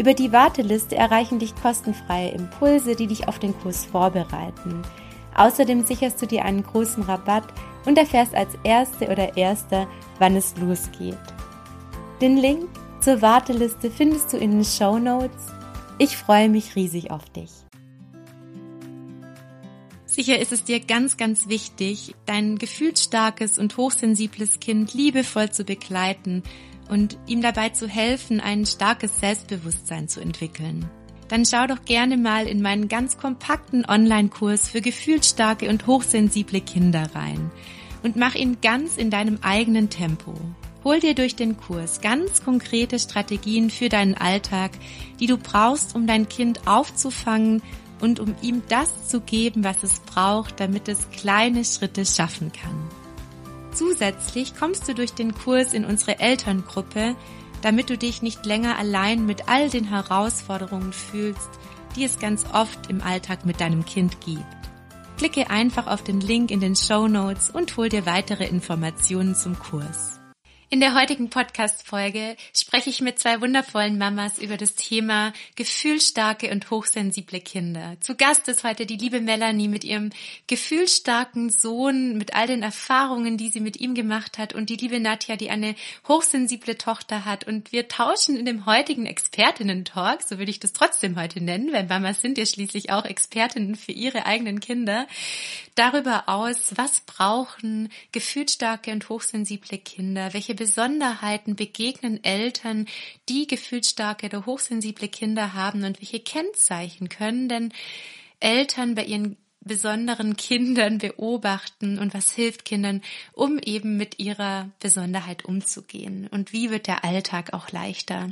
Über die Warteliste erreichen dich kostenfreie Impulse, die dich auf den Kurs vorbereiten. Außerdem sicherst du dir einen großen Rabatt und erfährst als Erste oder Erster, wann es losgeht. Den Link zur Warteliste findest du in den Show Notes. Ich freue mich riesig auf dich. Sicher ist es dir ganz, ganz wichtig, dein gefühlsstarkes und hochsensibles Kind liebevoll zu begleiten und ihm dabei zu helfen, ein starkes Selbstbewusstsein zu entwickeln. Dann schau doch gerne mal in meinen ganz kompakten Online-Kurs für gefühlsstarke und hochsensible Kinder rein und mach ihn ganz in deinem eigenen Tempo. Hol dir durch den Kurs ganz konkrete Strategien für deinen Alltag, die du brauchst, um dein Kind aufzufangen und um ihm das zu geben, was es braucht, damit es kleine Schritte schaffen kann. Zusätzlich kommst du durch den Kurs in unsere Elterngruppe, damit du dich nicht länger allein mit all den Herausforderungen fühlst, die es ganz oft im Alltag mit deinem Kind gibt. Klicke einfach auf den Link in den Show Notes und hol dir weitere Informationen zum Kurs. In der heutigen Podcast-Folge spreche ich mit zwei wundervollen Mamas über das Thema gefühlsstarke und hochsensible Kinder. Zu Gast ist heute die liebe Melanie mit ihrem gefühlsstarken Sohn, mit all den Erfahrungen, die sie mit ihm gemacht hat und die liebe Nadja, die eine hochsensible Tochter hat. Und wir tauschen in dem heutigen Expertinnen-Talk, so würde ich das trotzdem heute nennen, weil Mamas sind ja schließlich auch Expertinnen für ihre eigenen Kinder, darüber aus, was brauchen gefühlsstarke und hochsensible Kinder, welche Besonderheiten begegnen Eltern, die gefühlsstarke oder hochsensible Kinder haben und welche Kennzeichen können denn Eltern bei ihren besonderen Kindern beobachten und was hilft Kindern, um eben mit ihrer Besonderheit umzugehen und wie wird der Alltag auch leichter.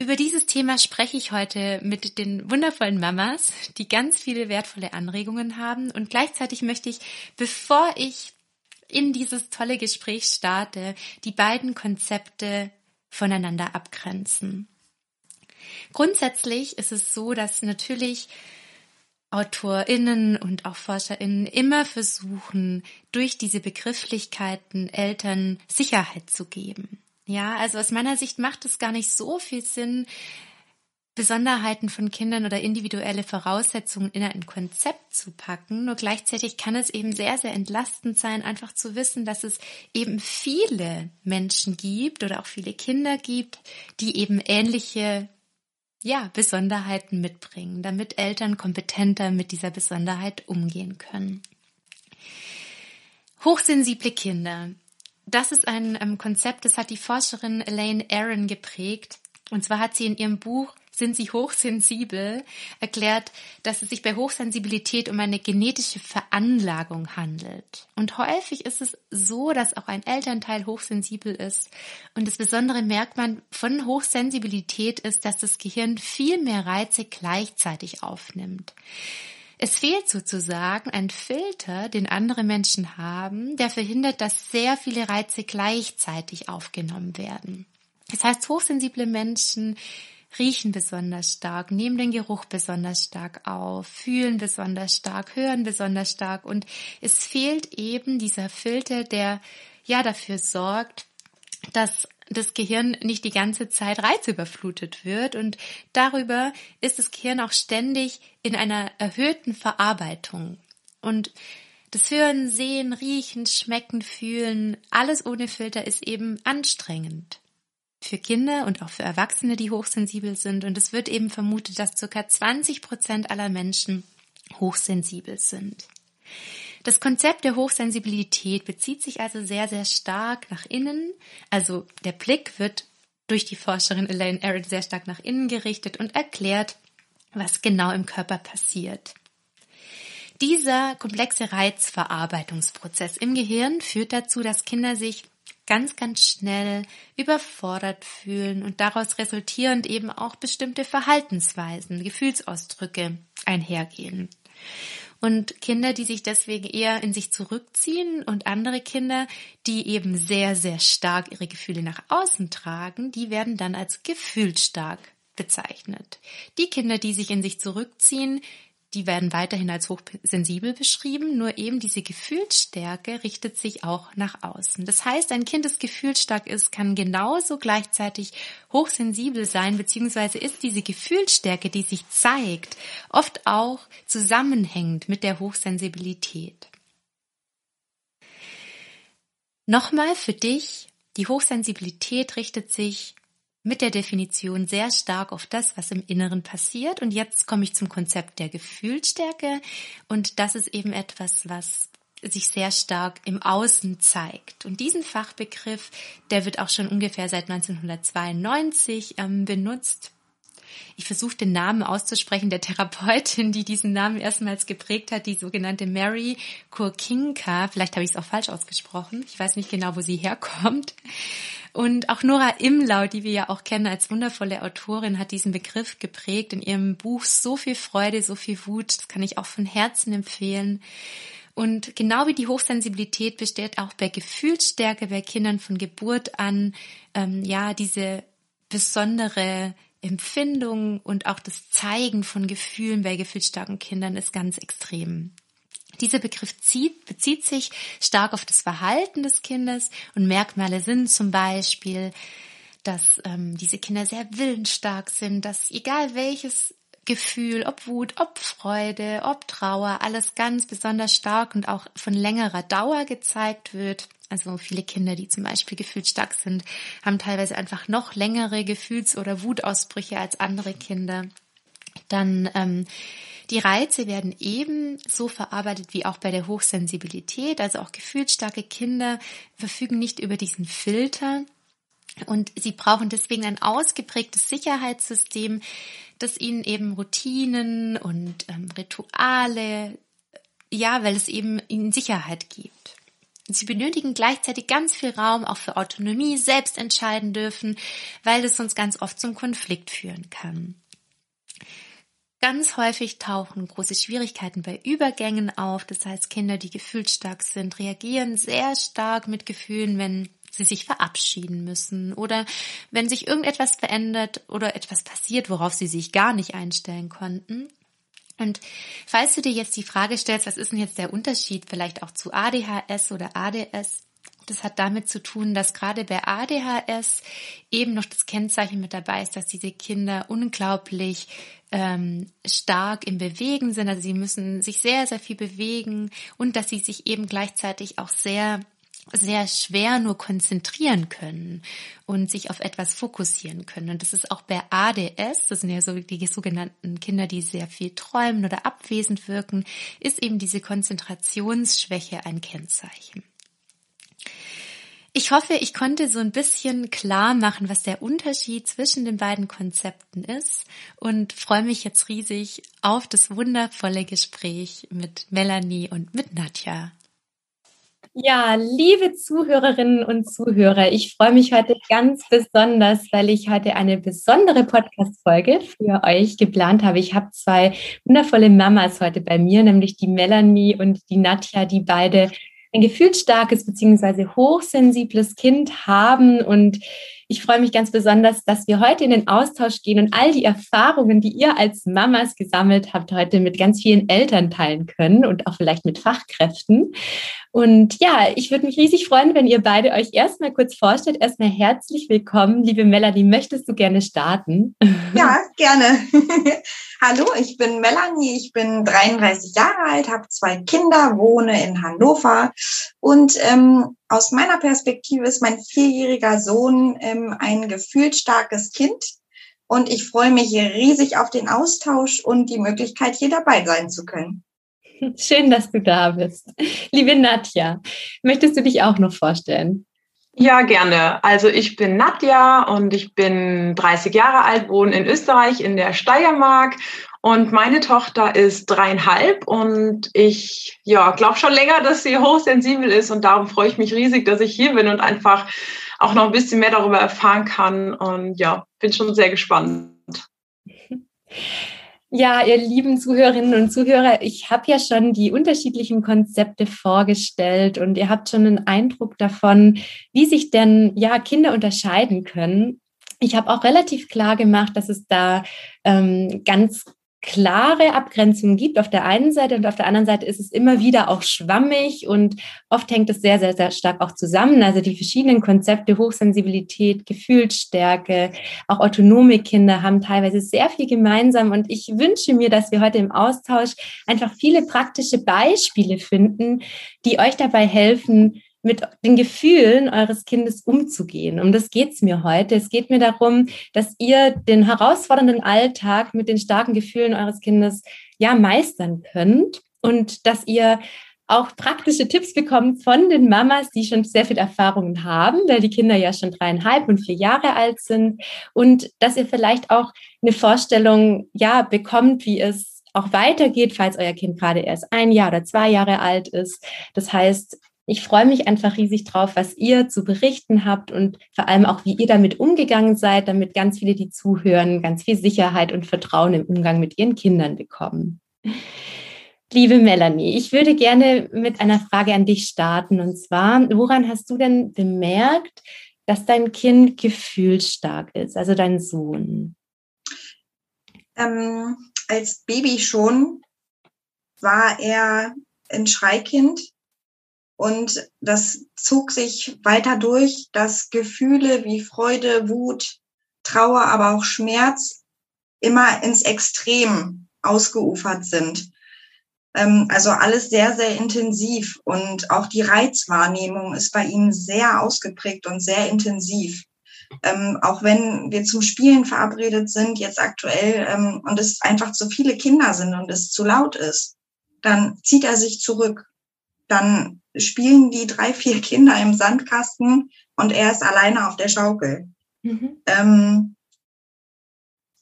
Über dieses Thema spreche ich heute mit den wundervollen Mamas, die ganz viele wertvolle Anregungen haben. Und gleichzeitig möchte ich, bevor ich in dieses tolle Gespräch starte, die beiden Konzepte voneinander abgrenzen. Grundsätzlich ist es so, dass natürlich AutorInnen und auch ForscherInnen immer versuchen, durch diese Begrifflichkeiten Eltern Sicherheit zu geben. Ja, also aus meiner Sicht macht es gar nicht so viel Sinn, Besonderheiten von Kindern oder individuelle Voraussetzungen in ein Konzept zu packen. Nur gleichzeitig kann es eben sehr, sehr entlastend sein, einfach zu wissen, dass es eben viele Menschen gibt oder auch viele Kinder gibt, die eben ähnliche ja, Besonderheiten mitbringen, damit Eltern kompetenter mit dieser Besonderheit umgehen können. Hochsensible Kinder. Das ist ein ähm, Konzept, das hat die Forscherin Elaine Aaron geprägt. Und zwar hat sie in ihrem Buch sind sie hochsensibel, erklärt, dass es sich bei Hochsensibilität um eine genetische Veranlagung handelt. Und häufig ist es so, dass auch ein Elternteil hochsensibel ist. Und das besondere Merkmal von Hochsensibilität ist, dass das Gehirn viel mehr Reize gleichzeitig aufnimmt. Es fehlt sozusagen ein Filter, den andere Menschen haben, der verhindert, dass sehr viele Reize gleichzeitig aufgenommen werden. Das heißt, hochsensible Menschen riechen besonders stark, nehmen den Geruch besonders stark auf, fühlen besonders stark, hören besonders stark und es fehlt eben dieser Filter, der ja dafür sorgt, dass das Gehirn nicht die ganze Zeit reizüberflutet wird und darüber ist das Gehirn auch ständig in einer erhöhten Verarbeitung. Und das Hören, Sehen, Riechen, Schmecken, Fühlen, alles ohne Filter ist eben anstrengend. Für Kinder und auch für Erwachsene, die hochsensibel sind. Und es wird eben vermutet, dass circa 20 Prozent aller Menschen hochsensibel sind. Das Konzept der Hochsensibilität bezieht sich also sehr, sehr stark nach innen. Also der Blick wird durch die Forscherin Elaine Aron sehr stark nach innen gerichtet und erklärt, was genau im Körper passiert. Dieser komplexe Reizverarbeitungsprozess im Gehirn führt dazu, dass Kinder sich ganz, ganz schnell überfordert fühlen und daraus resultierend eben auch bestimmte Verhaltensweisen, Gefühlsausdrücke einhergehen. Und Kinder, die sich deswegen eher in sich zurückziehen und andere Kinder, die eben sehr, sehr stark ihre Gefühle nach außen tragen, die werden dann als gefühlsstark bezeichnet. Die Kinder, die sich in sich zurückziehen, die werden weiterhin als hochsensibel beschrieben, nur eben diese Gefühlsstärke richtet sich auch nach außen. Das heißt, ein Kind, das gefühlsstark ist, kann genauso gleichzeitig hochsensibel sein, beziehungsweise ist diese Gefühlsstärke, die sich zeigt, oft auch zusammenhängend mit der Hochsensibilität. Nochmal für dich, die Hochsensibilität richtet sich mit der Definition sehr stark auf das, was im Inneren passiert. Und jetzt komme ich zum Konzept der Gefühlsstärke. Und das ist eben etwas, was sich sehr stark im Außen zeigt. Und diesen Fachbegriff, der wird auch schon ungefähr seit 1992 ähm, benutzt. Ich versuche den Namen auszusprechen der Therapeutin, die diesen Namen erstmals geprägt hat, die sogenannte Mary Kurkinka. Vielleicht habe ich es auch falsch ausgesprochen. Ich weiß nicht genau, wo sie herkommt. Und auch Nora Imlau, die wir ja auch kennen als wundervolle Autorin, hat diesen Begriff geprägt in ihrem Buch So viel Freude, so viel Wut. Das kann ich auch von Herzen empfehlen. Und genau wie die Hochsensibilität besteht auch bei Gefühlsstärke bei Kindern von Geburt an, ähm, ja, diese besondere Empfindung und auch das Zeigen von Gefühlen bei gefühlsstarken Kindern ist ganz extrem. Dieser Begriff zieht, bezieht sich stark auf das Verhalten des Kindes und Merkmale sind zum Beispiel, dass ähm, diese Kinder sehr willensstark sind, dass egal welches Gefühl, ob Wut, ob Freude, ob Trauer, alles ganz besonders stark und auch von längerer Dauer gezeigt wird. Also viele Kinder, die zum Beispiel gefühlsstark sind, haben teilweise einfach noch längere Gefühls- oder Wutausbrüche als andere Kinder. Dann ähm, die Reize werden ebenso verarbeitet wie auch bei der Hochsensibilität. Also auch gefühlsstarke Kinder verfügen nicht über diesen Filter. Und sie brauchen deswegen ein ausgeprägtes Sicherheitssystem, das ihnen eben Routinen und ähm, Rituale, ja, weil es eben ihnen Sicherheit gibt. Sie benötigen gleichzeitig ganz viel Raum auch für Autonomie, selbst entscheiden dürfen, weil es sonst ganz oft zum Konflikt führen kann. Ganz häufig tauchen große Schwierigkeiten bei Übergängen auf. Das heißt, Kinder, die gefühlsstark sind, reagieren sehr stark mit Gefühlen, wenn sie sich verabschieden müssen oder wenn sich irgendetwas verändert oder etwas passiert, worauf sie sich gar nicht einstellen konnten. Und falls du dir jetzt die Frage stellst, was ist denn jetzt der Unterschied vielleicht auch zu ADHS oder ADS? Das hat damit zu tun, dass gerade bei ADHS eben noch das Kennzeichen mit dabei ist, dass diese Kinder unglaublich ähm, stark im Bewegen sind. Also sie müssen sich sehr, sehr viel bewegen und dass sie sich eben gleichzeitig auch sehr sehr schwer nur konzentrieren können und sich auf etwas fokussieren können. Und das ist auch bei ADS, das sind ja so die sogenannten Kinder, die sehr viel träumen oder abwesend wirken, ist eben diese Konzentrationsschwäche ein Kennzeichen. Ich hoffe, ich konnte so ein bisschen klar machen, was der Unterschied zwischen den beiden Konzepten ist und freue mich jetzt riesig auf das wundervolle Gespräch mit Melanie und mit Nadja. Ja, liebe Zuhörerinnen und Zuhörer, ich freue mich heute ganz besonders, weil ich heute eine besondere Podcast-Folge für euch geplant habe. Ich habe zwei wundervolle Mamas heute bei mir, nämlich die Melanie und die Nadja, die beide ein gefühlsstarkes beziehungsweise hochsensibles Kind haben und Ich freue mich ganz besonders, dass wir heute in den Austausch gehen und all die Erfahrungen, die ihr als Mamas gesammelt habt, heute mit ganz vielen Eltern teilen können und auch vielleicht mit Fachkräften. Und ja, ich würde mich riesig freuen, wenn ihr beide euch erstmal kurz vorstellt. Erstmal herzlich willkommen. Liebe Melanie, möchtest du gerne starten? Ja, gerne. Hallo, ich bin Melanie, ich bin 33 Jahre alt, habe zwei Kinder, wohne in Hannover und ähm, aus meiner Perspektive ist mein vierjähriger Sohn ähm, ein gefühlsstarkes Kind und ich freue mich riesig auf den Austausch und die Möglichkeit, hier dabei sein zu können. Schön, dass du da bist. Liebe Nadja, möchtest du dich auch noch vorstellen? Ja, gerne. Also ich bin Nadja und ich bin 30 Jahre alt, wohne in Österreich in der Steiermark und meine Tochter ist dreieinhalb und ich ja, glaube schon länger, dass sie hochsensibel ist und darum freue ich mich riesig, dass ich hier bin und einfach auch noch ein bisschen mehr darüber erfahren kann und ja, bin schon sehr gespannt. Ja, ihr lieben Zuhörerinnen und Zuhörer, ich habe ja schon die unterschiedlichen Konzepte vorgestellt und ihr habt schon einen Eindruck davon, wie sich denn ja Kinder unterscheiden können. Ich habe auch relativ klar gemacht, dass es da ähm, ganz klare Abgrenzungen gibt auf der einen Seite und auf der anderen Seite ist es immer wieder auch schwammig und oft hängt es sehr, sehr, sehr stark auch zusammen. Also die verschiedenen Konzepte, Hochsensibilität, Gefühlsstärke, auch autonome Kinder haben teilweise sehr viel gemeinsam und ich wünsche mir, dass wir heute im Austausch einfach viele praktische Beispiele finden, die euch dabei helfen, mit den Gefühlen eures Kindes umzugehen. Um das geht es mir heute. Es geht mir darum, dass ihr den herausfordernden Alltag mit den starken Gefühlen eures Kindes ja meistern könnt und dass ihr auch praktische Tipps bekommt von den Mamas, die schon sehr viel Erfahrungen haben, weil die Kinder ja schon dreieinhalb und vier Jahre alt sind und dass ihr vielleicht auch eine Vorstellung ja bekommt, wie es auch weitergeht, falls euer Kind gerade erst ein Jahr oder zwei Jahre alt ist. Das heißt, ich freue mich einfach riesig drauf, was ihr zu berichten habt und vor allem auch, wie ihr damit umgegangen seid, damit ganz viele, die zuhören, ganz viel Sicherheit und Vertrauen im Umgang mit ihren Kindern bekommen. Liebe Melanie, ich würde gerne mit einer Frage an dich starten. Und zwar, woran hast du denn bemerkt, dass dein Kind gefühlsstark ist, also dein Sohn? Ähm, als Baby schon war er ein Schreikind und das zog sich weiter durch, dass Gefühle wie Freude, Wut, Trauer, aber auch Schmerz immer ins Extrem ausgeufert sind. Ähm, also alles sehr, sehr intensiv und auch die Reizwahrnehmung ist bei ihnen sehr ausgeprägt und sehr intensiv. Ähm, auch wenn wir zum Spielen verabredet sind, jetzt aktuell, ähm, und es einfach zu viele Kinder sind und es zu laut ist, dann zieht er sich zurück. Dann spielen die drei, vier Kinder im Sandkasten und er ist alleine auf der Schaukel. Mhm. Ähm,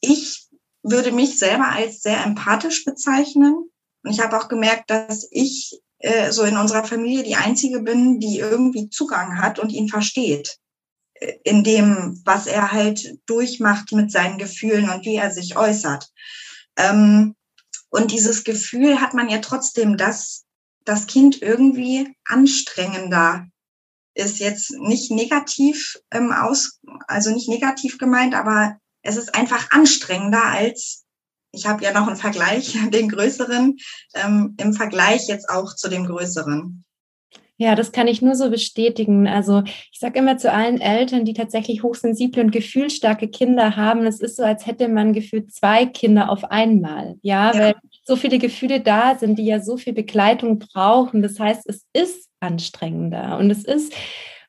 ich würde mich selber als sehr empathisch bezeichnen. Und ich habe auch gemerkt, dass ich äh, so in unserer Familie die Einzige bin, die irgendwie Zugang hat und ihn versteht. Äh, in dem, was er halt durchmacht mit seinen Gefühlen und wie er sich äußert. Ähm, und dieses Gefühl hat man ja trotzdem, dass das Kind irgendwie anstrengender ist jetzt nicht negativ ähm, aus, also nicht negativ gemeint, aber es ist einfach anstrengender als, ich habe ja noch einen Vergleich, den größeren, ähm, im Vergleich jetzt auch zu dem größeren. Ja, das kann ich nur so bestätigen. Also ich sage immer zu allen Eltern, die tatsächlich hochsensible und gefühlsstarke Kinder haben, es ist so, als hätte man gefühlt zwei Kinder auf einmal. Ja, ja. weil so viele Gefühle da sind, die ja so viel Begleitung brauchen. Das heißt, es ist anstrengender und es ist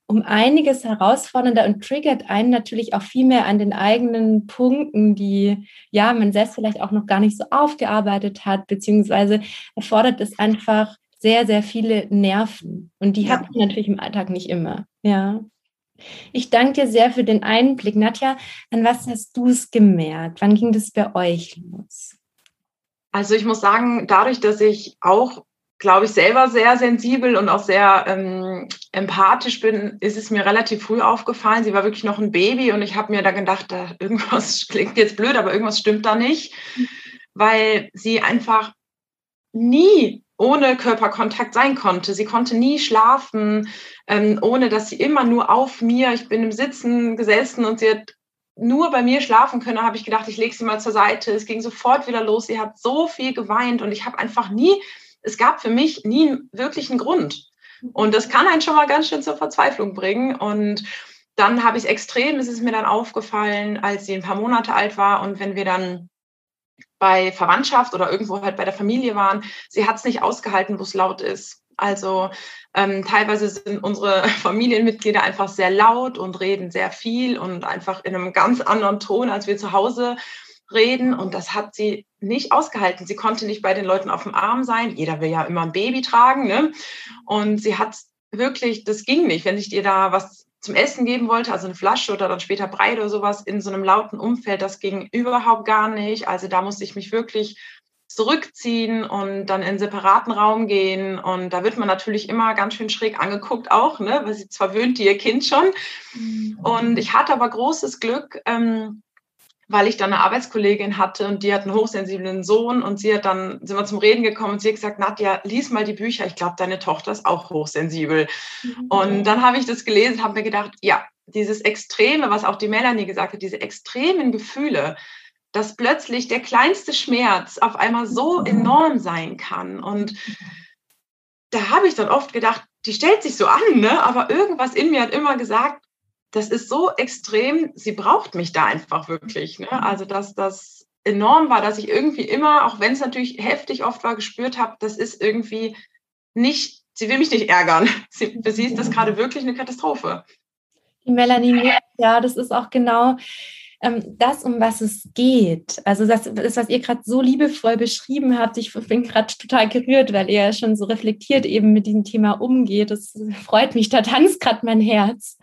um einiges herausfordernder und triggert einen natürlich auch viel mehr an den eigenen Punkten, die ja man selbst vielleicht auch noch gar nicht so aufgearbeitet hat, beziehungsweise erfordert es einfach sehr, sehr viele Nerven. Und die ja. hat man natürlich im Alltag nicht immer. Ja. Ich danke dir sehr für den Einblick. Nadja, an was hast du es gemerkt? Wann ging das bei euch los? Also ich muss sagen, dadurch, dass ich auch, glaube ich, selber sehr sensibel und auch sehr ähm, empathisch bin, ist es mir relativ früh aufgefallen. Sie war wirklich noch ein Baby und ich habe mir da gedacht, da, irgendwas klingt jetzt blöd, aber irgendwas stimmt da nicht, weil sie einfach nie ohne Körperkontakt sein konnte. Sie konnte nie schlafen, ähm, ohne dass sie immer nur auf mir, ich bin im Sitzen gesessen und sie hat nur bei mir schlafen können, habe ich gedacht, ich lege sie mal zur Seite. Es ging sofort wieder los. Sie hat so viel geweint und ich habe einfach nie, es gab für mich nie einen Grund. Und das kann einen schon mal ganz schön zur Verzweiflung bringen. Und dann habe ich es extrem, ist es mir dann aufgefallen, als sie ein paar Monate alt war und wenn wir dann bei Verwandtschaft oder irgendwo halt bei der Familie waren, sie hat es nicht ausgehalten, wo es laut ist. Also ähm, teilweise sind unsere Familienmitglieder einfach sehr laut und reden sehr viel und einfach in einem ganz anderen Ton, als wir zu Hause reden. Und das hat sie nicht ausgehalten. Sie konnte nicht bei den Leuten auf dem Arm sein. Jeder will ja immer ein Baby tragen. Ne? Und sie hat wirklich, das ging nicht, wenn ich dir da was zum Essen geben wollte, also eine Flasche oder dann später Brei oder sowas in so einem lauten Umfeld, das ging überhaupt gar nicht. Also da musste ich mich wirklich zurückziehen und dann in einen separaten Raum gehen. Und da wird man natürlich immer ganz schön schräg angeguckt auch, ne? weil sie zwar wöhnt ihr Kind schon. Mhm. Und ich hatte aber großes Glück, ähm, weil ich dann eine Arbeitskollegin hatte und die hat einen hochsensiblen Sohn und sie hat dann, sind wir zum Reden gekommen und sie hat gesagt, Nadja, lies mal die Bücher, ich glaube, deine Tochter ist auch hochsensibel. Mhm. Und dann habe ich das gelesen und habe mir gedacht, ja, dieses Extreme, was auch die Melanie gesagt hat, diese extremen Gefühle, dass plötzlich der kleinste Schmerz auf einmal so enorm sein kann. Und da habe ich dann oft gedacht, die stellt sich so an, ne? aber irgendwas in mir hat immer gesagt, das ist so extrem, sie braucht mich da einfach wirklich. Ne? Also, dass das enorm war, dass ich irgendwie immer, auch wenn es natürlich heftig oft war, gespürt habe, das ist irgendwie nicht, sie will mich nicht ärgern. Sie, für sie ist das gerade wirklich eine Katastrophe. Die Melanie, ja, das ist auch genau ähm, das, um was es geht. Also das ist, was ihr gerade so liebevoll beschrieben habt. Ich bin gerade total gerührt, weil ihr schon so reflektiert eben mit diesem Thema umgeht. Das freut mich, da tanzt gerade mein Herz.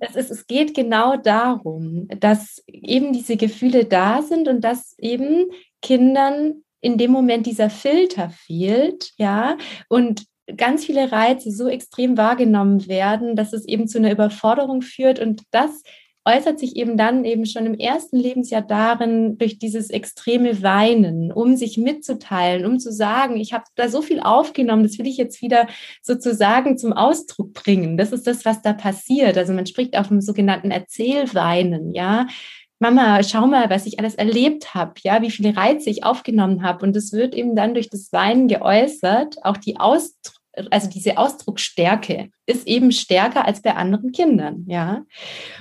Es, ist, es geht genau darum, dass eben diese Gefühle da sind und dass eben Kindern in dem Moment dieser Filter fehlt, ja, und ganz viele Reize so extrem wahrgenommen werden, dass es eben zu einer Überforderung führt und das äußert sich eben dann eben schon im ersten Lebensjahr darin, durch dieses extreme Weinen, um sich mitzuteilen, um zu sagen, ich habe da so viel aufgenommen, das will ich jetzt wieder sozusagen zum Ausdruck bringen. Das ist das, was da passiert. Also man spricht auch vom sogenannten Erzählweinen, ja. Mama, schau mal, was ich alles erlebt habe, ja, wie viele Reize ich aufgenommen habe. Und es wird eben dann durch das Weinen geäußert, auch die Ausdruck also diese Ausdrucksstärke ist eben stärker als bei anderen Kindern, ja.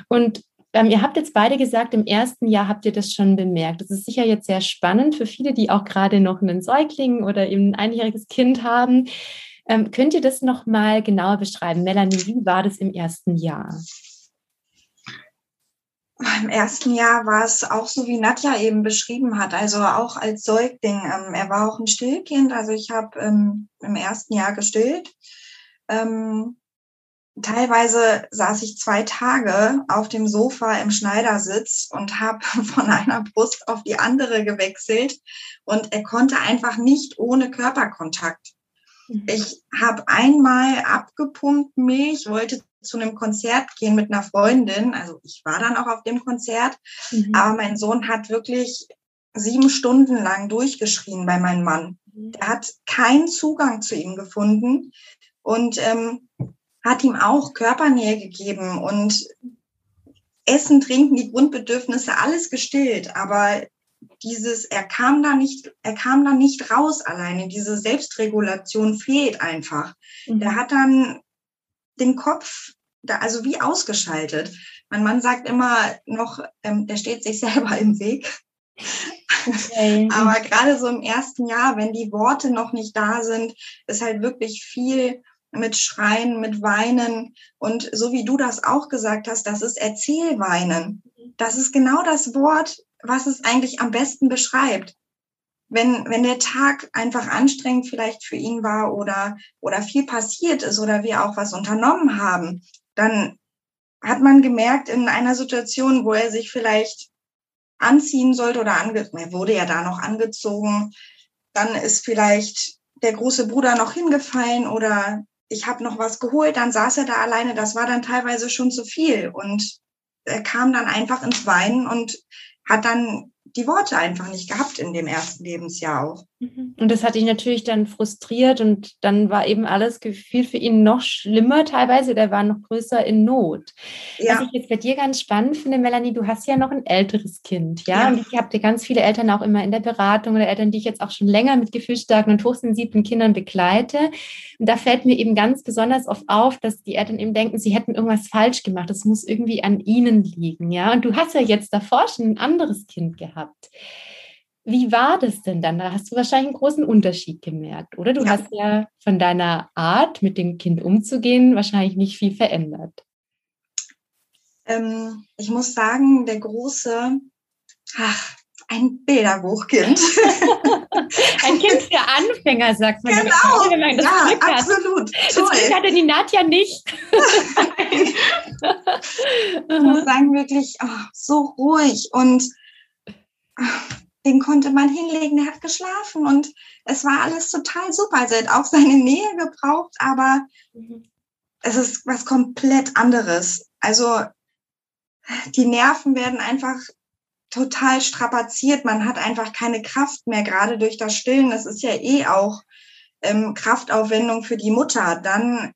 Und ähm, ihr habt jetzt beide gesagt, im ersten Jahr habt ihr das schon bemerkt. Das ist sicher jetzt sehr spannend für viele, die auch gerade noch einen Säugling oder eben ein einjähriges Kind haben. Ähm, könnt ihr das noch mal genauer beschreiben? Melanie, wie war das im ersten Jahr? Im ersten Jahr war es auch so, wie Nadja eben beschrieben hat, also auch als Säugling. Ähm, er war auch ein Stillkind, also ich habe ähm, im ersten Jahr gestillt. Ähm, teilweise saß ich zwei Tage auf dem Sofa im Schneidersitz und habe von einer Brust auf die andere gewechselt und er konnte einfach nicht ohne Körperkontakt. Mhm. Ich habe einmal abgepumpt Milch, wollte zu einem Konzert gehen mit einer Freundin. Also ich war dann auch auf dem Konzert, mhm. aber mein Sohn hat wirklich sieben Stunden lang durchgeschrien bei meinem Mann. Mhm. Er hat keinen Zugang zu ihm gefunden. Und ähm, hat ihm auch Körpernähe gegeben und Essen, Trinken, die Grundbedürfnisse, alles gestillt. Aber dieses, er kam da nicht, er kam da nicht raus alleine. Diese Selbstregulation fehlt einfach. Mhm. Der hat dann den Kopf da, also wie ausgeschaltet. Mein Mann sagt immer noch, ähm, der steht sich selber im Weg. Okay. Aber gerade so im ersten Jahr, wenn die Worte noch nicht da sind, ist halt wirklich viel mit Schreien, mit Weinen. Und so wie du das auch gesagt hast, das ist Erzählweinen. Das ist genau das Wort, was es eigentlich am besten beschreibt. Wenn, wenn der Tag einfach anstrengend vielleicht für ihn war oder, oder viel passiert ist oder wir auch was unternommen haben, dann hat man gemerkt in einer Situation, wo er sich vielleicht anziehen sollte oder ange er wurde ja da noch angezogen, dann ist vielleicht der große Bruder noch hingefallen oder ich habe noch was geholt, dann saß er da alleine, das war dann teilweise schon zu viel. Und er kam dann einfach ins Weinen und hat dann die Worte einfach nicht gehabt in dem ersten Lebensjahr auch. Mhm. Und das hat dich natürlich dann frustriert und dann war eben alles gefühlt für ihn noch schlimmer teilweise, der war noch größer in Not. Ja. Was ich jetzt bei dir ganz spannend finde, Melanie, du hast ja noch ein älteres Kind, ja? ja. Und ich habe dir ganz viele Eltern auch immer in der Beratung oder Eltern, die ich jetzt auch schon länger mit gefühlsstarken und hochsensiblen Kindern begleite. Und da fällt mir eben ganz besonders oft auf, dass die Eltern eben denken, sie hätten irgendwas falsch gemacht. Das muss irgendwie an ihnen liegen, ja? Und du hast ja jetzt davor schon ein anderes Kind gehabt. Wie war das denn dann? Da hast du wahrscheinlich einen großen Unterschied gemerkt, oder? Du ja. hast ja von deiner Art, mit dem Kind umzugehen, wahrscheinlich nicht viel verändert. Ähm, ich muss sagen, der große, ach, ein Bilderbuchkind. ein Kind für Anfänger, sagt man. Genau, wenn man das ja, Glück absolut. Hat. Toll. Das Glück hatte die Nadja nicht. ich muss sagen, wirklich oh, so ruhig und den konnte man hinlegen, der hat geschlafen und es war alles total super. Also er hat auch seine Nähe gebraucht, aber mhm. es ist was komplett anderes. Also die Nerven werden einfach total strapaziert. Man hat einfach keine Kraft mehr, gerade durch das Stillen. Das ist ja eh auch ähm, Kraftaufwendung für die Mutter. Dann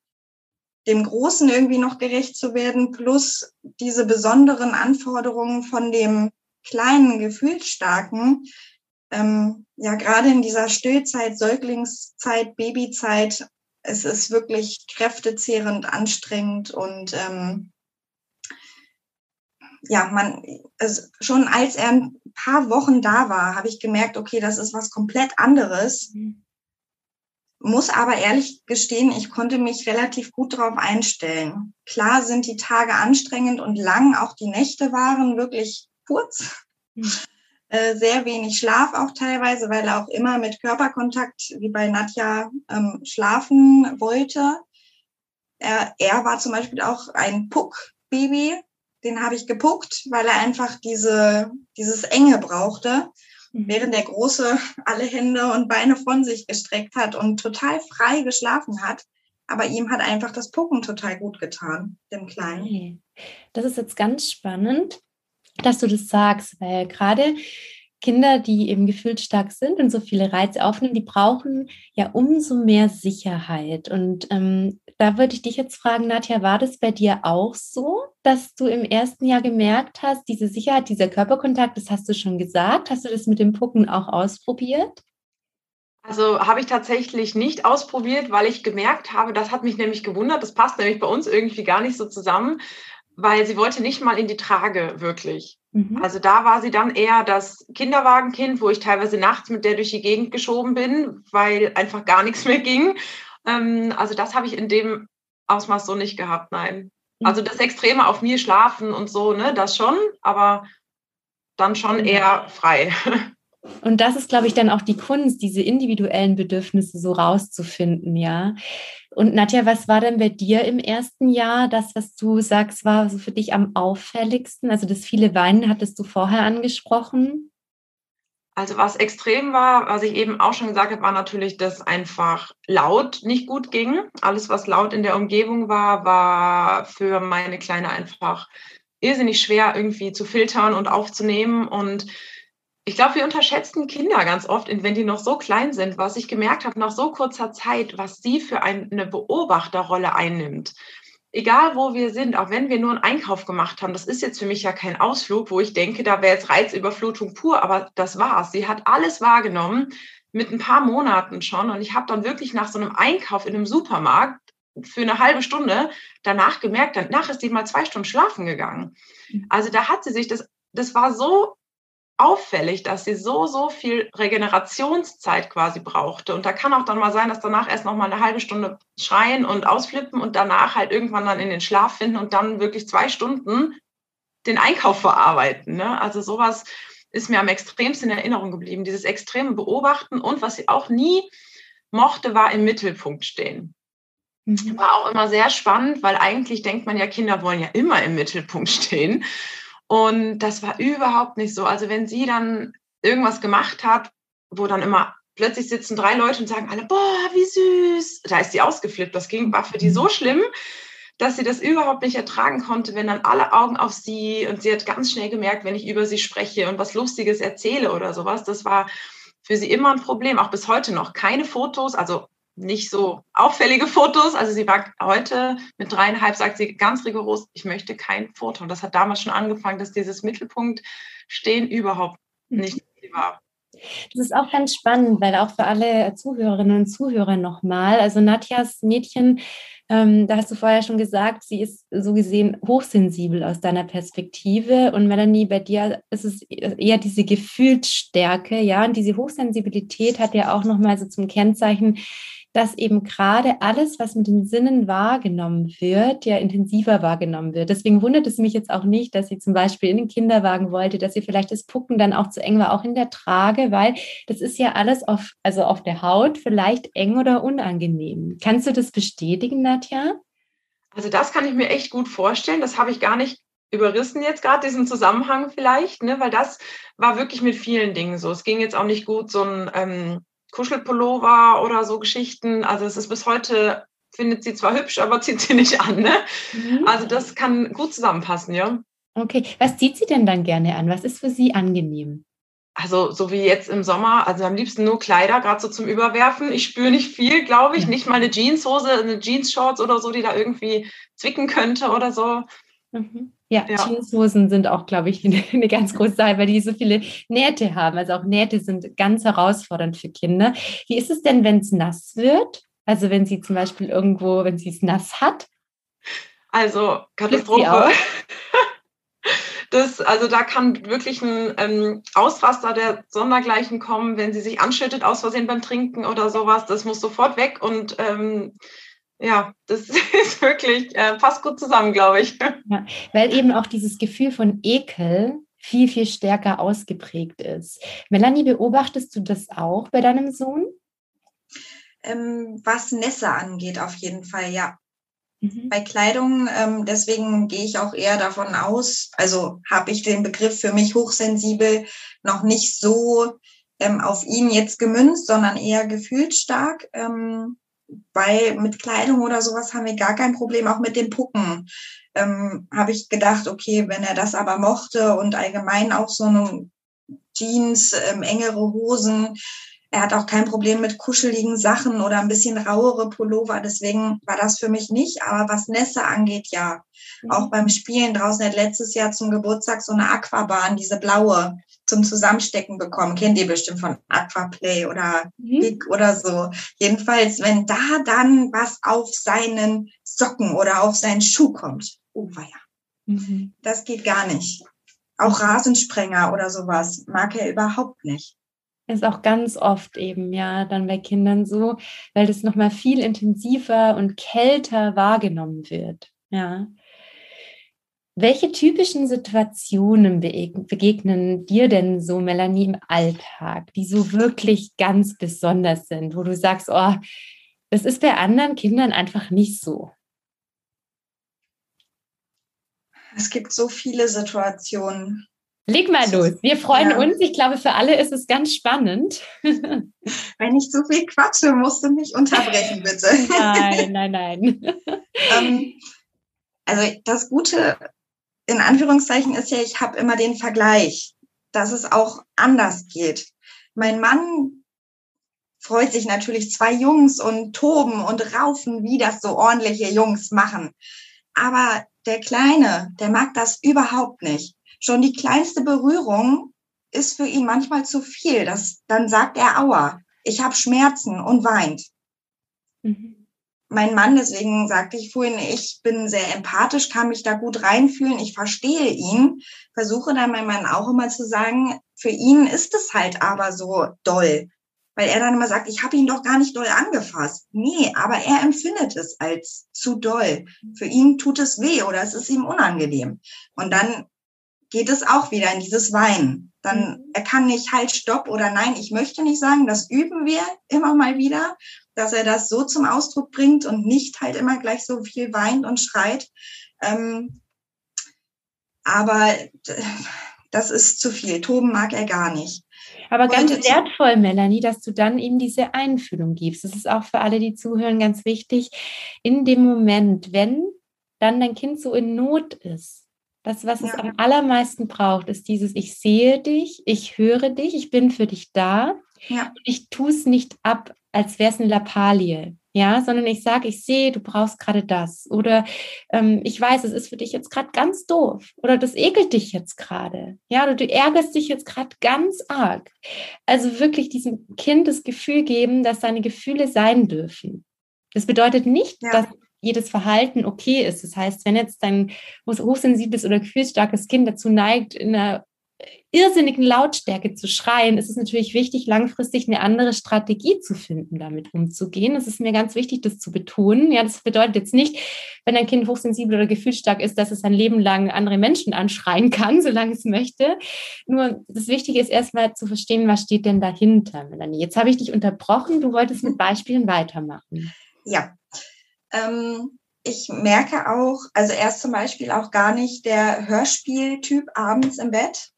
dem Großen irgendwie noch gerecht zu werden, plus diese besonderen Anforderungen von dem kleinen, gefühlsstarken, ähm, ja, gerade in dieser Stillzeit, Säuglingszeit, Babyzeit, es ist wirklich kräftezehrend, anstrengend und ähm, ja, man, also schon als er ein paar Wochen da war, habe ich gemerkt, okay, das ist was komplett anderes. Muss aber ehrlich gestehen, ich konnte mich relativ gut darauf einstellen. Klar sind die Tage anstrengend und lang, auch die Nächte waren wirklich kurz. Hm. Äh, sehr wenig Schlaf auch teilweise, weil er auch immer mit Körperkontakt, wie bei Nadja, ähm, schlafen wollte. Er, er war zum Beispiel auch ein Puck-Baby. Den habe ich gepuckt, weil er einfach diese, dieses Enge brauchte, mhm. während der Große alle Hände und Beine von sich gestreckt hat und total frei geschlafen hat. Aber ihm hat einfach das Pucken total gut getan, dem Kleinen. Okay. Das ist jetzt ganz spannend dass du das sagst, weil gerade Kinder, die eben gefühlsstark sind und so viele Reize aufnehmen, die brauchen ja umso mehr Sicherheit. Und ähm, da würde ich dich jetzt fragen, Nadja, war das bei dir auch so, dass du im ersten Jahr gemerkt hast, diese Sicherheit, dieser Körperkontakt, das hast du schon gesagt. Hast du das mit dem Pucken auch ausprobiert? Also habe ich tatsächlich nicht ausprobiert, weil ich gemerkt habe, das hat mich nämlich gewundert, das passt nämlich bei uns irgendwie gar nicht so zusammen weil sie wollte nicht mal in die Trage wirklich. Mhm. Also da war sie dann eher das Kinderwagenkind, wo ich teilweise nachts mit der durch die Gegend geschoben bin, weil einfach gar nichts mehr ging. Ähm, also das habe ich in dem Ausmaß so nicht gehabt, nein. Mhm. Also das Extreme auf mir schlafen und so, ne, das schon, aber dann schon mhm. eher frei. Und das ist, glaube ich, dann auch die Kunst, diese individuellen Bedürfnisse so rauszufinden, ja. Und Nadja, was war denn bei dir im ersten Jahr das, was du sagst, war so für dich am auffälligsten? Also das viele Weinen hattest du vorher angesprochen. Also was extrem war, was ich eben auch schon gesagt habe, war natürlich, dass einfach laut nicht gut ging. Alles, was laut in der Umgebung war, war für meine Kleine einfach irrsinnig schwer irgendwie zu filtern und aufzunehmen. Und ich glaube, wir unterschätzen Kinder ganz oft, wenn die noch so klein sind, was ich gemerkt habe nach so kurzer Zeit, was sie für eine Beobachterrolle einnimmt. Egal wo wir sind, auch wenn wir nur einen Einkauf gemacht haben, das ist jetzt für mich ja kein Ausflug, wo ich denke, da wäre jetzt Reizüberflutung pur, aber das war's. Sie hat alles wahrgenommen mit ein paar Monaten schon und ich habe dann wirklich nach so einem Einkauf in einem Supermarkt für eine halbe Stunde danach gemerkt, danach ist die mal zwei Stunden schlafen gegangen. Mhm. Also da hat sie sich das, das war so auffällig, dass sie so, so viel Regenerationszeit quasi brauchte. Und da kann auch dann mal sein, dass danach erst noch mal eine halbe Stunde schreien und ausflippen und danach halt irgendwann dann in den Schlaf finden und dann wirklich zwei Stunden den Einkauf verarbeiten. Ne? Also sowas ist mir am extremsten in Erinnerung geblieben. Dieses extreme Beobachten und was sie auch nie mochte, war im Mittelpunkt stehen. Mhm. War auch immer sehr spannend, weil eigentlich denkt man ja, Kinder wollen ja immer im Mittelpunkt stehen. Und das war überhaupt nicht so. Also wenn sie dann irgendwas gemacht hat, wo dann immer plötzlich sitzen drei Leute und sagen alle, boah, wie süß. Da ist sie ausgeflippt. Das ging, war für die so schlimm, dass sie das überhaupt nicht ertragen konnte, wenn dann alle Augen auf sie und sie hat ganz schnell gemerkt, wenn ich über sie spreche und was Lustiges erzähle oder sowas, das war für sie immer ein Problem, auch bis heute noch. Keine Fotos, also nicht so auffällige Fotos. Also sie war heute mit dreieinhalb, sagt sie ganz rigoros, ich möchte kein Foto. Und das hat damals schon angefangen, dass dieses Mittelpunkt stehen überhaupt nicht war. Das ist auch ganz spannend, weil auch für alle Zuhörerinnen und Zuhörer nochmal, also Nadjas Mädchen, ähm, da hast du vorher schon gesagt, sie ist so gesehen hochsensibel aus deiner Perspektive. Und Melanie, bei dir ist es eher diese Gefühlsstärke, ja, und diese Hochsensibilität hat ja auch nochmal so zum Kennzeichen, dass eben gerade alles, was mit den Sinnen wahrgenommen wird, ja intensiver wahrgenommen wird. Deswegen wundert es mich jetzt auch nicht, dass sie zum Beispiel in den Kinderwagen wollte, dass sie vielleicht das Pucken dann auch zu eng war, auch in der Trage, weil das ist ja alles auf, also auf der Haut vielleicht eng oder unangenehm. Kannst du das bestätigen, Nadja? Also das kann ich mir echt gut vorstellen. Das habe ich gar nicht überrissen jetzt gerade, diesen Zusammenhang vielleicht, ne? weil das war wirklich mit vielen Dingen so. Es ging jetzt auch nicht gut, so ein ähm, Kuschelpullover oder so Geschichten. Also es ist bis heute, findet sie zwar hübsch, aber zieht sie nicht an. Ne? Mhm. Also das kann gut zusammenpassen, ja. Okay, was zieht sie denn dann gerne an? Was ist für sie angenehm? Also so wie jetzt im Sommer, also am liebsten nur Kleider, gerade so zum Überwerfen. Ich spüre nicht viel, glaube ich. Nicht mal eine Jeanshose, eine Jeans-Shorts oder so, die da irgendwie zwicken könnte oder so. Mhm. Ja, ja. Jeanshosen sind auch, glaube ich, eine, eine, ganz große Sache, weil die so viele Nähte haben. Also auch Nähte sind ganz herausfordernd für Kinder. Wie ist es denn, wenn es nass wird? Also wenn sie zum Beispiel irgendwo, wenn sie es nass hat? Also Katastrophe. Das, also da kann wirklich ein ähm, Ausraster der Sondergleichen kommen, wenn sie sich anschüttet aus Versehen beim Trinken oder sowas. Das muss sofort weg und ähm, ja, das ist wirklich, äh, passt gut zusammen, glaube ich. Ja, weil eben auch dieses Gefühl von Ekel viel, viel stärker ausgeprägt ist. Melanie, beobachtest du das auch bei deinem Sohn? Ähm, was Nässe angeht, auf jeden Fall, ja. Mhm. Bei Kleidung, ähm, deswegen gehe ich auch eher davon aus, also habe ich den Begriff für mich hochsensibel noch nicht so ähm, auf ihn jetzt gemünzt, sondern eher gefühlsstark. Ähm, weil mit Kleidung oder sowas haben wir gar kein Problem, auch mit den Pucken. Ähm, habe ich gedacht, okay, wenn er das aber mochte und allgemein auch so eine Jeans, ähm, engere Hosen, er hat auch kein Problem mit kuscheligen Sachen oder ein bisschen rauere Pullover. Deswegen war das für mich nicht. Aber was Nässe angeht, ja. Mhm. Auch beim Spielen draußen hat letztes Jahr zum Geburtstag so eine Aquabahn, diese blaue zum Zusammenstecken bekommen. Kennt ihr bestimmt von Aquaplay oder mhm. Big oder so. Jedenfalls, wenn da dann was auf seinen Socken oder auf seinen Schuh kommt, oh weia, mhm. das geht gar nicht. Auch Rasensprenger oder sowas mag er überhaupt nicht. Ist auch ganz oft eben, ja, dann bei Kindern so, weil das nochmal viel intensiver und kälter wahrgenommen wird. Ja. Welche typischen Situationen begegnen dir denn so, Melanie, im Alltag, die so wirklich ganz besonders sind, wo du sagst, oh, das ist bei anderen Kindern einfach nicht so? Es gibt so viele Situationen. Leg mal los. Wir freuen ja. uns. Ich glaube, für alle ist es ganz spannend. Wenn ich zu viel quatsche, musst du mich unterbrechen, bitte. Nein, nein, nein. ähm, also das Gute in Anführungszeichen ist ja, ich habe immer den Vergleich, dass es auch anders geht. Mein Mann freut sich natürlich zwei Jungs und toben und raufen, wie das so ordentliche Jungs machen. Aber der Kleine, der mag das überhaupt nicht. Schon die kleinste Berührung ist für ihn manchmal zu viel. Das, dann sagt er Aua, ich habe Schmerzen und weint. Mein Mann, deswegen sagte ich vorhin, ich bin sehr empathisch, kann mich da gut reinfühlen, ich verstehe ihn, versuche dann mein Mann auch immer zu sagen, für ihn ist es halt aber so doll, weil er dann immer sagt, ich habe ihn doch gar nicht doll angefasst. Nee, aber er empfindet es als zu doll. Für ihn tut es weh oder es ist ihm unangenehm. Und dann geht es auch wieder in dieses Weinen. Dann mhm. er kann nicht halt stopp oder nein, ich möchte nicht sagen, das üben wir immer mal wieder dass er das so zum Ausdruck bringt und nicht halt immer gleich so viel weint und schreit. Ähm, aber das ist zu viel. Toben mag er gar nicht. Aber ganz und, wertvoll, Melanie, dass du dann ihm diese Einfühlung gibst. Das ist auch für alle, die zuhören, ganz wichtig. In dem Moment, wenn dann dein Kind so in Not ist. Das, was ja. es am allermeisten braucht, ist dieses, ich sehe dich, ich höre dich, ich bin für dich da. Ja. Ich tue es nicht ab, als wäre es eine Lappalie ja, sondern ich sage, ich sehe, du brauchst gerade das oder ähm, ich weiß, es ist für dich jetzt gerade ganz doof oder das ekelt dich jetzt gerade, ja, oder du ärgerst dich jetzt gerade ganz arg. Also wirklich diesem Kind das Gefühl geben, dass seine Gefühle sein dürfen. Das bedeutet nicht, ja. dass jedes Verhalten okay ist. Das heißt, wenn jetzt dein hochsensibles oder gefühlsstarkes Kind dazu neigt, in einer irrsinnigen Lautstärke zu schreien, ist es natürlich wichtig, langfristig eine andere Strategie zu finden, damit umzugehen. Es ist mir ganz wichtig, das zu betonen. Ja, das bedeutet jetzt nicht, wenn ein Kind hochsensibel oder gefühlsstark ist, dass es ein Leben lang andere Menschen anschreien kann, solange es möchte. Nur das Wichtige ist erstmal zu verstehen, was steht denn dahinter, Melanie. Jetzt habe ich dich unterbrochen. Du wolltest mit Beispielen weitermachen. Ja. Ähm ich merke auch, also er ist zum Beispiel auch gar nicht der Hörspieltyp abends im Bett.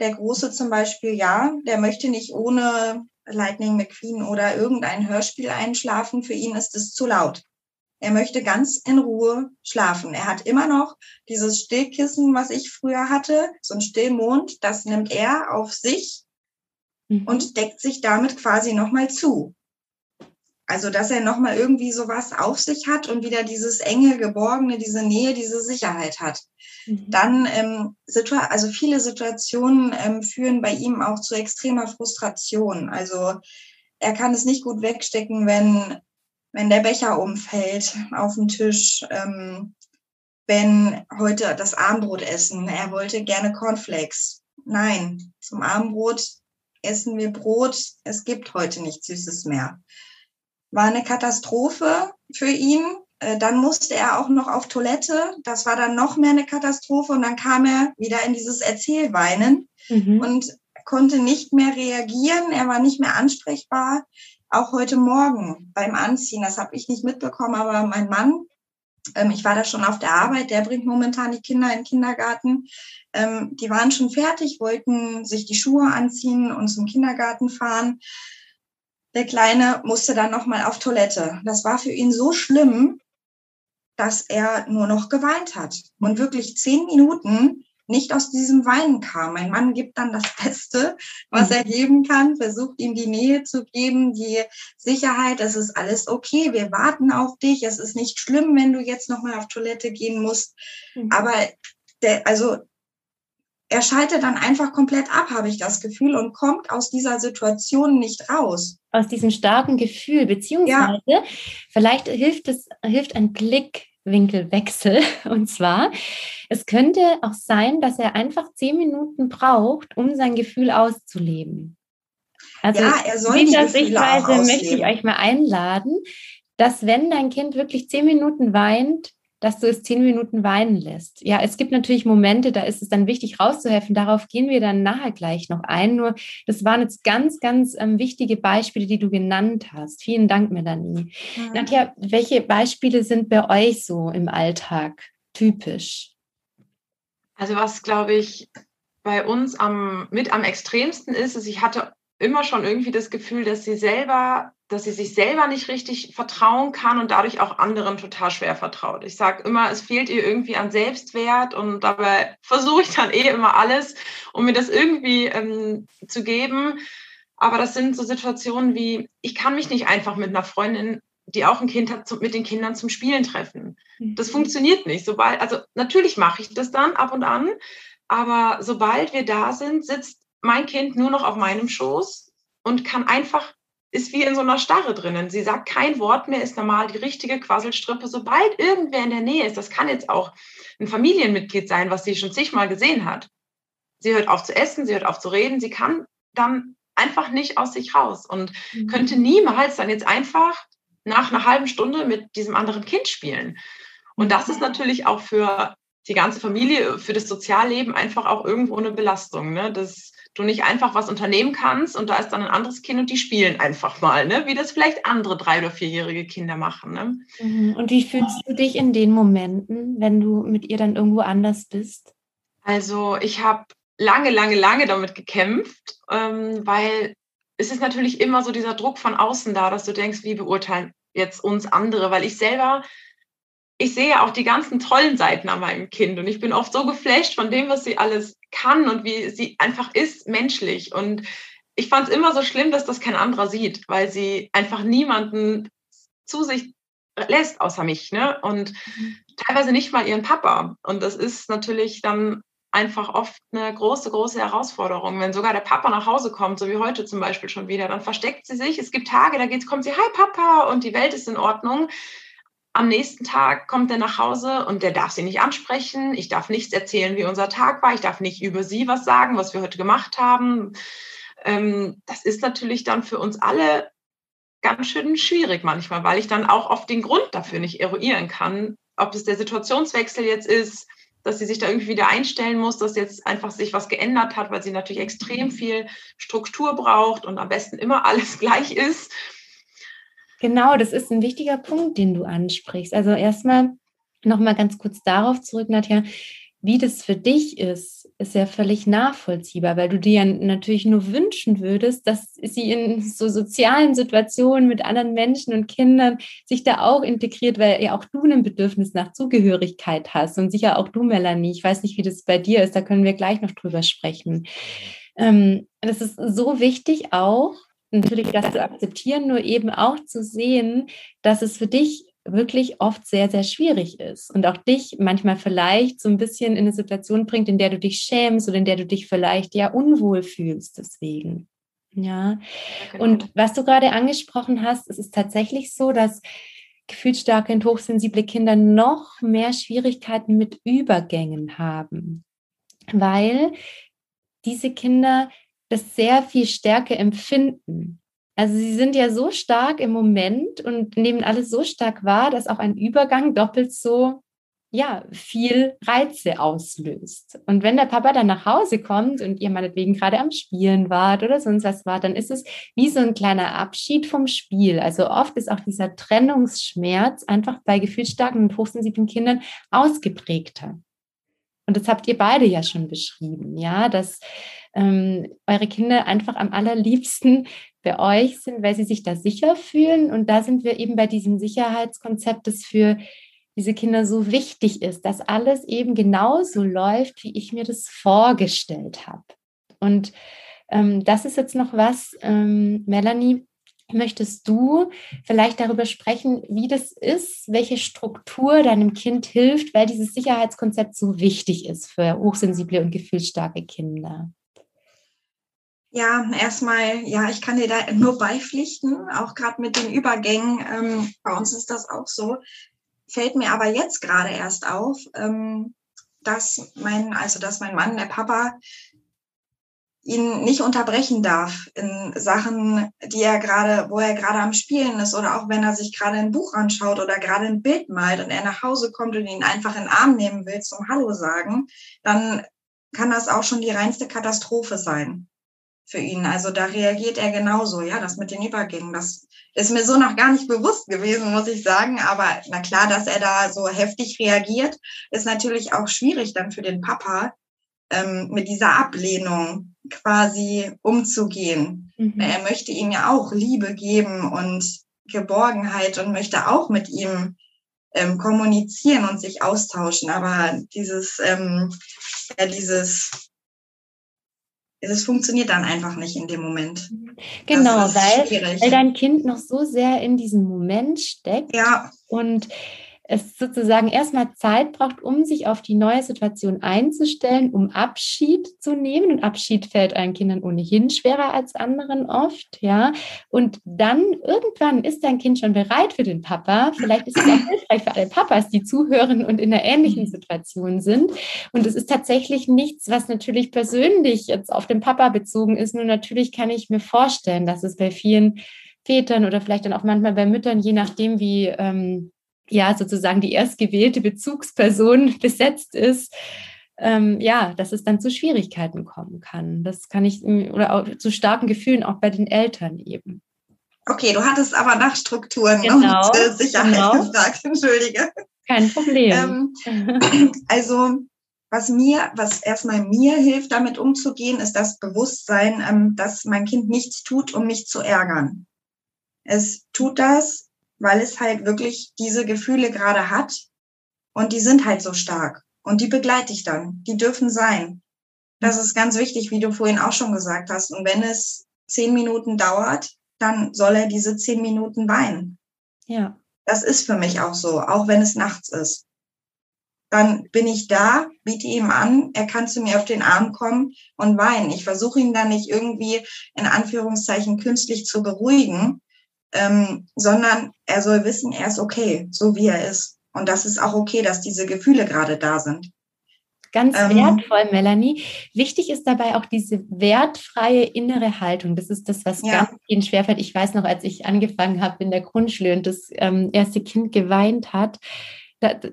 Der Große zum Beispiel, ja, der möchte nicht ohne Lightning McQueen oder irgendein Hörspiel einschlafen. Für ihn ist es zu laut. Er möchte ganz in Ruhe schlafen. Er hat immer noch dieses Stillkissen, was ich früher hatte, so ein Stillmond, das nimmt er auf sich mhm. und deckt sich damit quasi nochmal zu. Also, dass er nochmal irgendwie sowas auf sich hat und wieder dieses enge, geborgene, diese Nähe, diese Sicherheit hat. Mhm. Dann, ähm, also viele Situationen ähm, führen bei ihm auch zu extremer Frustration. Also, er kann es nicht gut wegstecken, wenn, wenn der Becher umfällt auf dem Tisch, ähm, wenn heute das Abendbrot essen. Er wollte gerne Cornflakes. Nein, zum Abendbrot essen wir Brot. Es gibt heute nichts Süßes mehr war eine Katastrophe für ihn. Äh, dann musste er auch noch auf Toilette. Das war dann noch mehr eine Katastrophe. Und dann kam er wieder in dieses Erzählweinen mhm. und konnte nicht mehr reagieren. Er war nicht mehr ansprechbar. Auch heute Morgen beim Anziehen, das habe ich nicht mitbekommen, aber mein Mann, ähm, ich war da schon auf der Arbeit, der bringt momentan die Kinder in den Kindergarten. Ähm, die waren schon fertig, wollten sich die Schuhe anziehen und zum Kindergarten fahren. Der Kleine musste dann nochmal auf Toilette. Das war für ihn so schlimm, dass er nur noch geweint hat und wirklich zehn Minuten nicht aus diesem Weinen kam. Mein Mann gibt dann das Beste, was er geben kann, versucht ihm die Nähe zu geben, die Sicherheit, es ist alles okay, wir warten auf dich, es ist nicht schlimm, wenn du jetzt nochmal auf Toilette gehen musst. Mhm. Aber der, also er schaltet dann einfach komplett ab, habe ich das Gefühl, und kommt aus dieser Situation nicht raus. Aus diesem starken Gefühl, beziehungsweise ja. vielleicht hilft es, hilft ein Blickwinkelwechsel. Und zwar, es könnte auch sein, dass er einfach zehn Minuten braucht, um sein Gefühl auszuleben. Also ja, er soll dieser Sichtweise möchte ich euch mal einladen, dass wenn dein Kind wirklich zehn Minuten weint, dass du es zehn Minuten weinen lässt. Ja, es gibt natürlich Momente, da ist es dann wichtig rauszuhelfen. Darauf gehen wir dann nachher gleich noch ein. Nur das waren jetzt ganz, ganz ähm, wichtige Beispiele, die du genannt hast. Vielen Dank, Melanie. Mhm. Nadja, welche Beispiele sind bei euch so im Alltag typisch? Also was, glaube ich, bei uns am, mit am extremsten ist, ist, ich hatte immer schon irgendwie das Gefühl, dass sie selber dass sie sich selber nicht richtig vertrauen kann und dadurch auch anderen total schwer vertraut. Ich sage immer, es fehlt ihr irgendwie an Selbstwert und dabei versuche ich dann eh immer alles, um mir das irgendwie ähm, zu geben. Aber das sind so Situationen wie, ich kann mich nicht einfach mit einer Freundin, die auch ein Kind hat, mit den Kindern zum Spielen treffen. Das mhm. funktioniert nicht. Sobald, also natürlich mache ich das dann ab und an, aber sobald wir da sind, sitzt mein Kind nur noch auf meinem Schoß und kann einfach ist wie in so einer Starre drinnen. Sie sagt kein Wort mehr, ist normal die richtige Quasselstrippe. Sobald irgendwer in der Nähe ist, das kann jetzt auch ein Familienmitglied sein, was sie schon zigmal gesehen hat. Sie hört auf zu essen, sie hört auf zu reden, sie kann dann einfach nicht aus sich raus und mhm. könnte niemals dann jetzt einfach nach einer halben Stunde mit diesem anderen Kind spielen. Und das ist natürlich auch für die ganze Familie, für das Sozialleben einfach auch irgendwo eine Belastung. Ne? Das du nicht einfach was unternehmen kannst und da ist dann ein anderes Kind und die spielen einfach mal, ne? wie das vielleicht andere drei- oder vierjährige Kinder machen. Ne? Mhm. Und wie fühlst du dich in den Momenten, wenn du mit ihr dann irgendwo anders bist? Also ich habe lange, lange, lange damit gekämpft, ähm, weil es ist natürlich immer so dieser Druck von außen da, dass du denkst, wie beurteilen jetzt uns andere, weil ich selber ich sehe auch die ganzen tollen Seiten an meinem Kind und ich bin oft so geflasht von dem, was sie alles kann und wie sie einfach ist menschlich. Und ich fand es immer so schlimm, dass das kein anderer sieht, weil sie einfach niemanden zu sich lässt außer mich. Ne? Und mhm. teilweise nicht mal ihren Papa. Und das ist natürlich dann einfach oft eine große, große Herausforderung. Wenn sogar der Papa nach Hause kommt, so wie heute zum Beispiel schon wieder, dann versteckt sie sich. Es gibt Tage, da geht's, kommt sie, hi Papa, und die Welt ist in Ordnung. Am nächsten Tag kommt er nach Hause und der darf sie nicht ansprechen. Ich darf nichts erzählen, wie unser Tag war. Ich darf nicht über sie was sagen, was wir heute gemacht haben. Ähm, das ist natürlich dann für uns alle ganz schön schwierig manchmal, weil ich dann auch oft den Grund dafür nicht eruieren kann, ob es der Situationswechsel jetzt ist, dass sie sich da irgendwie wieder einstellen muss, dass jetzt einfach sich was geändert hat, weil sie natürlich extrem viel Struktur braucht und am besten immer alles gleich ist. Genau, das ist ein wichtiger Punkt, den du ansprichst. Also erstmal nochmal ganz kurz darauf zurück, Nadja. Wie das für dich ist, ist ja völlig nachvollziehbar, weil du dir ja natürlich nur wünschen würdest, dass sie in so sozialen Situationen mit anderen Menschen und Kindern sich da auch integriert, weil ja auch du ein Bedürfnis nach Zugehörigkeit hast und sicher auch du, Melanie. Ich weiß nicht, wie das bei dir ist, da können wir gleich noch drüber sprechen. Ähm, das ist so wichtig auch, natürlich das zu akzeptieren, nur eben auch zu sehen, dass es für dich wirklich oft sehr, sehr schwierig ist und auch dich manchmal vielleicht so ein bisschen in eine Situation bringt, in der du dich schämst oder in der du dich vielleicht ja unwohl fühlst deswegen. Ja. Genau. Und was du gerade angesprochen hast, es ist tatsächlich so, dass gefühlsstarke und hochsensible Kinder noch mehr Schwierigkeiten mit Übergängen haben, weil diese Kinder das sehr viel stärker empfinden. Also sie sind ja so stark im Moment und nehmen alles so stark wahr, dass auch ein Übergang doppelt so ja, viel Reize auslöst. Und wenn der Papa dann nach Hause kommt und ihr meinetwegen gerade am Spielen wart oder sonst was war, dann ist es wie so ein kleiner Abschied vom Spiel. Also oft ist auch dieser Trennungsschmerz einfach bei gefühlsstarken und hochsensiblen Kindern ausgeprägter. Und das habt ihr beide ja schon beschrieben, ja, dass ähm, eure Kinder einfach am allerliebsten bei euch sind, weil sie sich da sicher fühlen. Und da sind wir eben bei diesem Sicherheitskonzept, das für diese Kinder so wichtig ist, dass alles eben genauso läuft, wie ich mir das vorgestellt habe. Und ähm, das ist jetzt noch was, ähm, Melanie, möchtest du vielleicht darüber sprechen, wie das ist, welche Struktur deinem Kind hilft, weil dieses Sicherheitskonzept so wichtig ist für hochsensible und gefühlsstarke Kinder? Ja, erstmal, ja, ich kann dir da nur beipflichten, auch gerade mit den Übergängen. Ähm, bei uns ist das auch so. Fällt mir aber jetzt gerade erst auf, ähm, dass mein, also dass mein Mann, der Papa, ihn nicht unterbrechen darf in Sachen, die er gerade, wo er gerade am Spielen ist oder auch wenn er sich gerade ein Buch anschaut oder gerade ein Bild malt und er nach Hause kommt und ihn einfach in den Arm nehmen will zum Hallo sagen, dann kann das auch schon die reinste Katastrophe sein für ihn. Also da reagiert er genauso, ja, das mit den Übergängen. Das ist mir so noch gar nicht bewusst gewesen, muss ich sagen. Aber na klar, dass er da so heftig reagiert, ist natürlich auch schwierig dann für den Papa, ähm, mit dieser Ablehnung quasi umzugehen. Mhm. Er möchte ihm ja auch Liebe geben und Geborgenheit und möchte auch mit ihm ähm, kommunizieren und sich austauschen. Aber dieses, ähm, ja, dieses es funktioniert dann einfach nicht in dem Moment. Genau, weil, weil dein Kind noch so sehr in diesem Moment steckt. Ja. Und es sozusagen erstmal Zeit braucht, um sich auf die neue Situation einzustellen, um Abschied zu nehmen. Und Abschied fällt einen Kindern ohnehin schwerer als anderen oft, ja. Und dann irgendwann ist dein Kind schon bereit für den Papa. Vielleicht ist es auch hilfreich für alle Papas, die zuhören und in einer ähnlichen mhm. Situation sind. Und es ist tatsächlich nichts, was natürlich persönlich jetzt auf den Papa bezogen ist. Nur natürlich kann ich mir vorstellen, dass es bei vielen Vätern oder vielleicht dann auch manchmal bei Müttern, je nachdem, wie ähm, ja sozusagen die erstgewählte Bezugsperson besetzt ist, ähm, ja, dass es dann zu Schwierigkeiten kommen kann. Das kann ich, oder auch zu starken Gefühlen auch bei den Eltern eben. Okay, du hattest aber nach Strukturen genau, und äh, Sicherheit genau. gefragt, entschuldige. Kein Problem. Ähm, also, was mir, was erstmal mir hilft, damit umzugehen, ist das Bewusstsein, ähm, dass mein Kind nichts tut, um mich zu ärgern. Es tut das, weil es halt wirklich diese Gefühle gerade hat Und die sind halt so stark. Und die begleite ich dann. Die dürfen sein. Das ist ganz wichtig, wie du vorhin auch schon gesagt hast. Und wenn es zehn Minuten dauert, dann soll er diese zehn Minuten weinen. Ja. Das ist für mich auch so, auch wenn es nachts ist. Dann bin ich da, biete ihm an, er kann zu mir auf den Arm kommen und weinen. Ich versuche ihn dann nicht irgendwie in Anführungszeichen künstlich zu beruhigen, ähm, sondern er soll wissen, er ist okay, so wie er ist. Und das ist auch okay, dass diese Gefühle gerade da sind. Ganz ähm, wertvoll, Melanie. Wichtig ist dabei auch diese wertfreie innere Haltung. Das ist das, was ja. ganz vielen schwerfällt. Ich weiß noch, als ich angefangen habe in der Grundschule und das ähm, erste Kind geweint hat,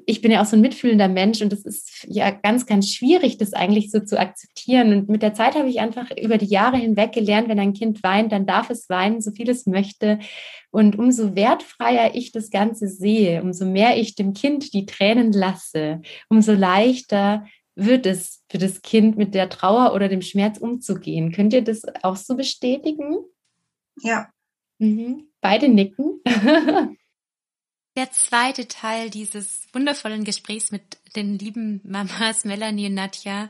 ich bin ja auch so ein mitfühlender Mensch und es ist ja ganz, ganz schwierig, das eigentlich so zu akzeptieren. Und mit der Zeit habe ich einfach über die Jahre hinweg gelernt, wenn ein Kind weint, dann darf es weinen, so viel es möchte. Und umso wertfreier ich das Ganze sehe, umso mehr ich dem Kind die Tränen lasse, umso leichter wird es für das Kind mit der Trauer oder dem Schmerz umzugehen. Könnt ihr das auch so bestätigen? Ja. Mhm. Beide nicken. Der zweite Teil dieses wundervollen Gesprächs mit den lieben Mamas Melanie und Nadja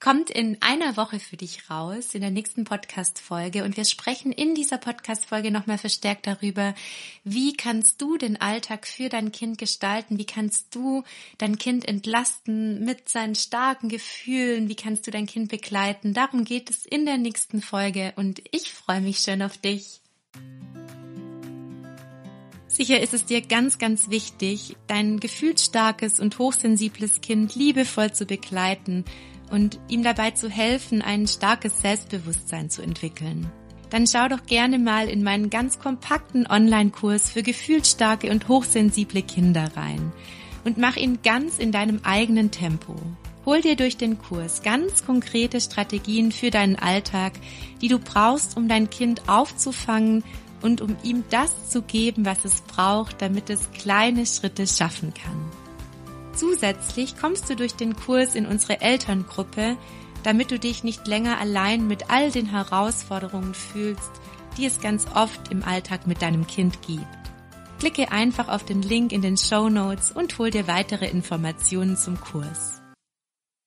kommt in einer Woche für dich raus, in der nächsten Podcast-Folge. Und wir sprechen in dieser Podcast-Folge nochmal verstärkt darüber, wie kannst du den Alltag für dein Kind gestalten? Wie kannst du dein Kind entlasten mit seinen starken Gefühlen? Wie kannst du dein Kind begleiten? Darum geht es in der nächsten Folge und ich freue mich schon auf dich. Sicher ist es dir ganz, ganz wichtig, dein gefühlsstarkes und hochsensibles Kind liebevoll zu begleiten und ihm dabei zu helfen, ein starkes Selbstbewusstsein zu entwickeln. Dann schau doch gerne mal in meinen ganz kompakten Online-Kurs für gefühlsstarke und hochsensible Kinder rein und mach ihn ganz in deinem eigenen Tempo. Hol dir durch den Kurs ganz konkrete Strategien für deinen Alltag, die du brauchst, um dein Kind aufzufangen und um ihm das zu geben, was es braucht, damit es kleine Schritte schaffen kann. Zusätzlich kommst du durch den Kurs in unsere Elterngruppe, damit du dich nicht länger allein mit all den Herausforderungen fühlst, die es ganz oft im Alltag mit deinem Kind gibt. Klicke einfach auf den Link in den Show Notes und hol dir weitere Informationen zum Kurs.